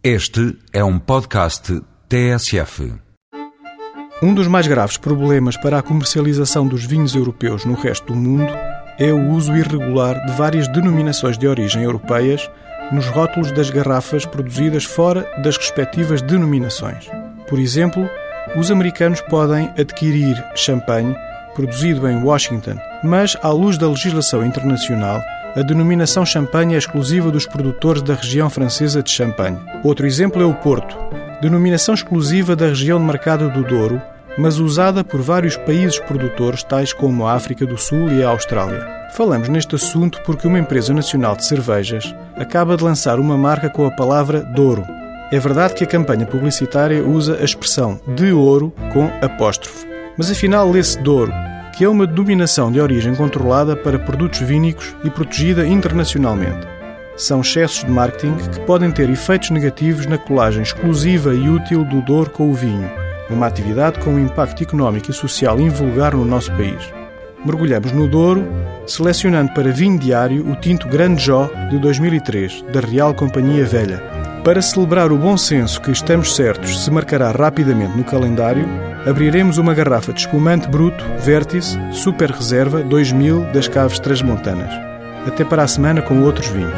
Este é um podcast TSF. Um dos mais graves problemas para a comercialização dos vinhos europeus no resto do mundo é o uso irregular de várias denominações de origem europeias nos rótulos das garrafas produzidas fora das respectivas denominações. Por exemplo, os americanos podem adquirir champanhe produzido em Washington, mas, à luz da legislação internacional, a denominação champanhe é exclusiva dos produtores da região francesa de Champagne. Outro exemplo é o Porto, denominação exclusiva da região de mercado do Douro, mas usada por vários países produtores, tais como a África do Sul e a Austrália. Falamos neste assunto porque uma empresa nacional de cervejas acaba de lançar uma marca com a palavra Douro. É verdade que a campanha publicitária usa a expressão de ouro com apóstrofe, mas afinal lê-se Douro, que é uma denominação de origem controlada para produtos vínicos e protegida internacionalmente. São excessos de marketing que podem ter efeitos negativos na colagem exclusiva e útil do Douro com o vinho, uma atividade com um impacto económico e social invulgar no nosso país. Mergulhamos no Douro, selecionando para vinho diário o tinto Grande Jó de 2003, da Real Companhia Velha. Para celebrar o bom senso que estamos certos se marcará rapidamente no calendário, abriremos uma garrafa de espumante bruto Vértice Super Reserva 2000 das Caves Transmontanas. Até para a semana com outros vinhos.